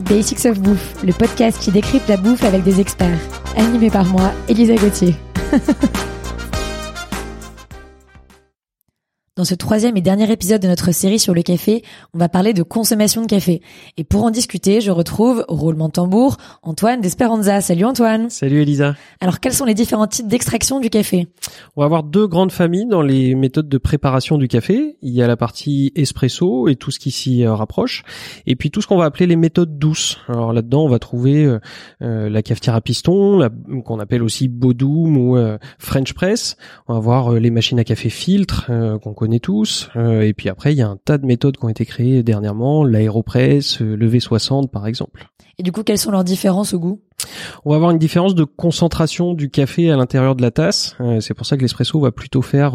Basics of Bouffe, le podcast qui décrypte la bouffe avec des experts. Animé par moi, Elisa Gauthier. Dans ce troisième et dernier épisode de notre série sur le café, on va parler de consommation de café. Et pour en discuter, je retrouve, roulement de tambour, Antoine d'Esperanza. Salut Antoine. Salut Elisa. Alors quels sont les différents types d'extraction du café? On va avoir deux grandes familles dans les méthodes de préparation du café. Il y a la partie espresso et tout ce qui s'y euh, rapproche. Et puis tout ce qu'on va appeler les méthodes douces. Alors là-dedans, on va trouver euh, euh, la cafetière à piston, qu'on appelle aussi Bodum ou French Press. On va voir les machines à café filtre qu'on connaît tous. Euh, et puis après, il y a un tas de méthodes qui ont été créées dernièrement, l'aéropress, euh, le V60 par exemple. Et du coup, quelles sont leurs différences au goût? On va avoir une différence de concentration du café à l'intérieur de la tasse. Euh, c'est pour ça que l'espresso va plutôt faire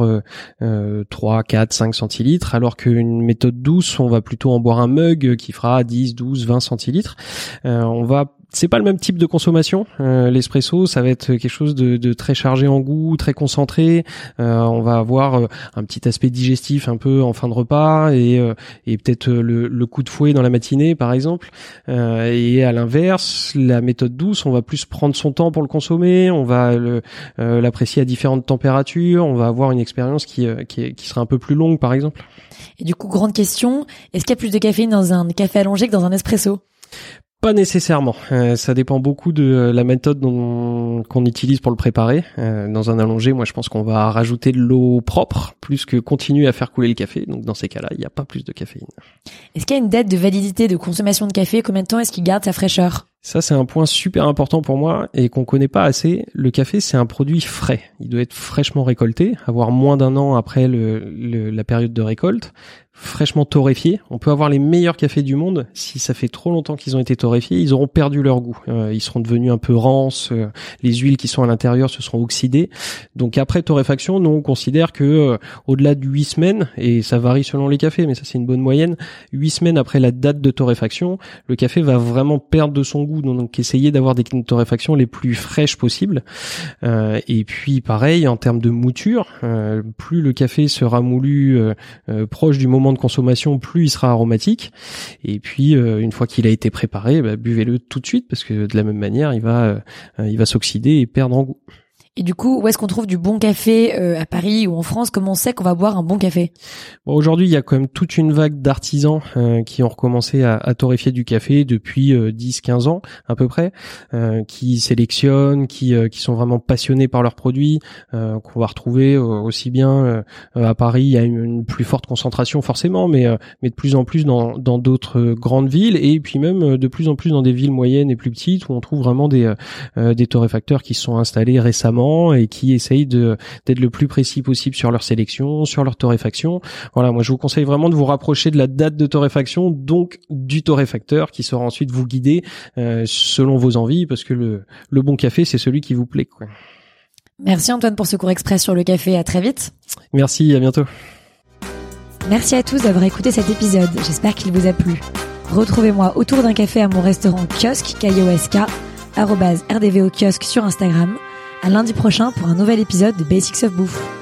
3, 4, 5 centilitres, alors qu'une méthode douce, on va plutôt en boire un mug qui fera 10, 12, 20 centilitres. on va c'est pas le même type de consommation. Euh, l'espresso, ça va être quelque chose de, très chargé en goût, très concentré. Euh, on va avoir euh, un petit aspect digestif un peu en fin de repas et, et peut-être le, coup de fouet dans la matinée, par exemple. et à l'inverse, la méthode douce, on va plus prendre son temps pour le consommer. On va l'apprécier à différentes températures. On va avoir une expérience qui, qui, qui sera un peu plus longue, par exemple. Et du coup, grande question, est-ce qu'il y a plus de caféine dans un café allongé que dans un espresso? Pas nécessairement. Euh, ça dépend beaucoup de euh, la méthode qu'on utilise pour le préparer. Euh, dans un allongé, moi, je pense qu'on va rajouter de l'eau propre plus que continuer à faire couler le café. Donc, dans ces cas-là, il n'y a pas plus de caféine. Est-ce qu'il y a une date de validité de consommation de café? Combien de temps est-ce qu'il garde sa fraîcheur? Ça, c'est un point super important pour moi et qu'on connaît pas assez. Le café, c'est un produit frais. Il doit être fraîchement récolté, avoir moins d'un an après le, la période de récolte, fraîchement torréfié. On peut avoir les meilleurs cafés du monde. Si ça fait trop longtemps qu'ils ont été torréfiés, ils auront perdu leur goût. Euh, ils seront devenus un peu rances. Euh, les huiles qui sont à l'intérieur se seront oxydées. Donc après torréfaction, nous on considère que euh, au-delà de 8 semaines, et ça varie selon les cafés, mais ça c'est une bonne moyenne, 8 semaines après la date de torréfaction, le café va vraiment perdre de son goût donc essayer d'avoir des torréfactions les plus fraîches possibles. Euh, et puis pareil en termes de mouture, plus le café sera moulu proche du moment de consommation, plus il sera aromatique. Et puis une fois qu'il a été préparé, bah, buvez-le tout de suite parce que de la même manière, il va il va s'oxyder et perdre en goût. Et du coup, où est-ce qu'on trouve du bon café euh, à Paris ou en France? Comment on sait qu'on va boire un bon café? Bon, Aujourd'hui, il y a quand même toute une vague d'artisans euh, qui ont recommencé à, à, torréfier du café depuis 10-15 euh, ans à peu près, qui sélectionnent, qui, qui sont vraiment passionnés par leurs produits, qu'on va retrouver aussi bien à Paris. Il y a une, plus forte concentration forcément, mais, mais de plus en plus dans d'autres grandes villes et puis même de plus en plus dans des villes moyennes et plus petites où on trouve vraiment des, des torréfacteurs qui sont installés récemment et qui essayent d'être le plus précis possible sur leur sélection, sur leur torréfaction. Voilà, moi je vous conseille vraiment de vous rapprocher de la date de torréfaction, donc du torréfacteur qui sera ensuite vous guider euh, selon vos envies, parce que le, le bon café c'est celui qui vous plaît. Quoi. Merci Antoine pour ce cours express sur le café. À très vite. Merci, à bientôt. Merci à tous d'avoir écouté cet épisode. J'espère qu'il vous a plu. Retrouvez-moi autour d'un café à mon restaurant kiosque, K-I-O-S-K, rdvo kiosque sur Instagram à lundi prochain pour un nouvel épisode de Basics of Bouffe.